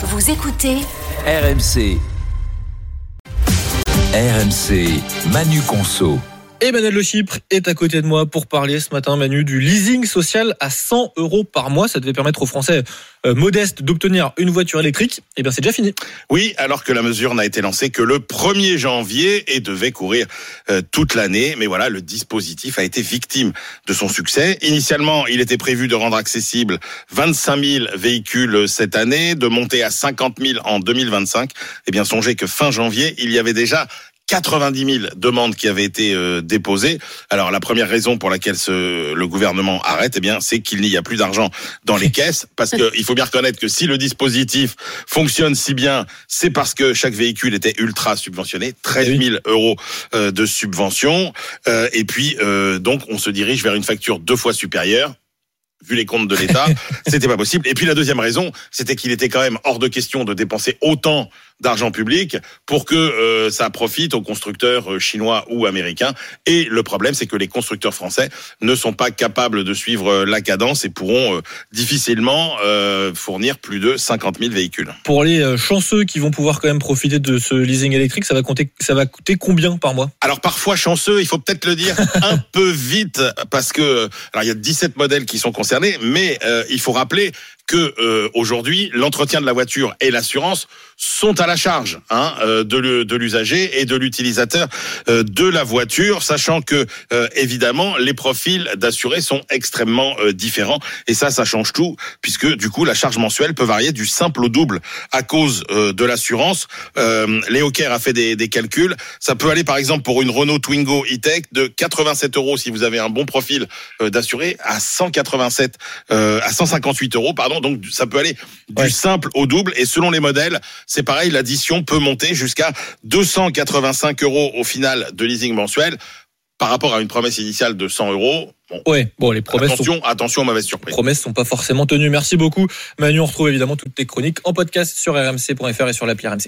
Vous écoutez RMC. RMC, Manu Conso. Emmanuel Le Chypre est à côté de moi pour parler ce matin, Manu, du leasing social à 100 euros par mois. Ça devait permettre aux Français euh, modestes d'obtenir une voiture électrique. Eh bien, c'est déjà fini. Oui, alors que la mesure n'a été lancée que le 1er janvier et devait courir euh, toute l'année. Mais voilà, le dispositif a été victime de son succès. Initialement, il était prévu de rendre accessible 25 000 véhicules cette année, de monter à 50 000 en 2025. Eh bien, songez que fin janvier, il y avait déjà 90 000 demandes qui avaient été euh, déposées. Alors la première raison pour laquelle ce, le gouvernement arrête, eh bien, c'est qu'il n'y a plus d'argent dans les caisses, parce qu'il faut bien reconnaître que si le dispositif fonctionne si bien, c'est parce que chaque véhicule était ultra subventionné, 13 000 euros euh, de subvention, euh, et puis donc on se dirige vers une facture deux fois supérieure. Vu les comptes de l'État, c'était pas possible. Et puis la deuxième raison, c'était qu'il était quand même hors de question de dépenser autant d'argent public pour que euh, ça profite aux constructeurs euh, chinois ou américains. Et le problème, c'est que les constructeurs français ne sont pas capables de suivre euh, la cadence et pourront difficilement fournir plus de 50 000 véhicules. Pour les chanceux qui vont pouvoir quand même profiter de ce leasing électrique, ça va, compter, ça va coûter combien par mois? Alors parfois chanceux, il faut peut-être le dire un peu vite parce que alors il y a 17 modèles qui sont concernés, mais il faut rappeler que euh, aujourd'hui l'entretien de la voiture et l'assurance sont à la charge hein, euh, de l'usager et de l'utilisateur euh, de la voiture, sachant que évidemment les profils d'assurés sont extrêmement différents et ça, ça change tout puisque du coup la charge mensuelle peut varier du simple au double à cause de l'assurance. Léo Kerr a fait des, des, calculs, ça peut aller par exemple pour une Renault Twingo E-Tech de 87 euros si vous avez un bon profil d'assuré à 187 à 158 euros pardon donc ça peut aller du simple au double. Et selon les modèles, c'est pareil, l'addition peut monter jusqu'à 285 euros au final de leasing mensuel par rapport à une promesse initiale de 100 euros. Bon, ouais, bon, les promesses attention, sont, attention aux mauvaises surprises. Les promesses sont pas forcément tenues. Merci beaucoup, Manu. On retrouve évidemment toutes tes chroniques en podcast sur rmc.fr et sur l'appli RMC.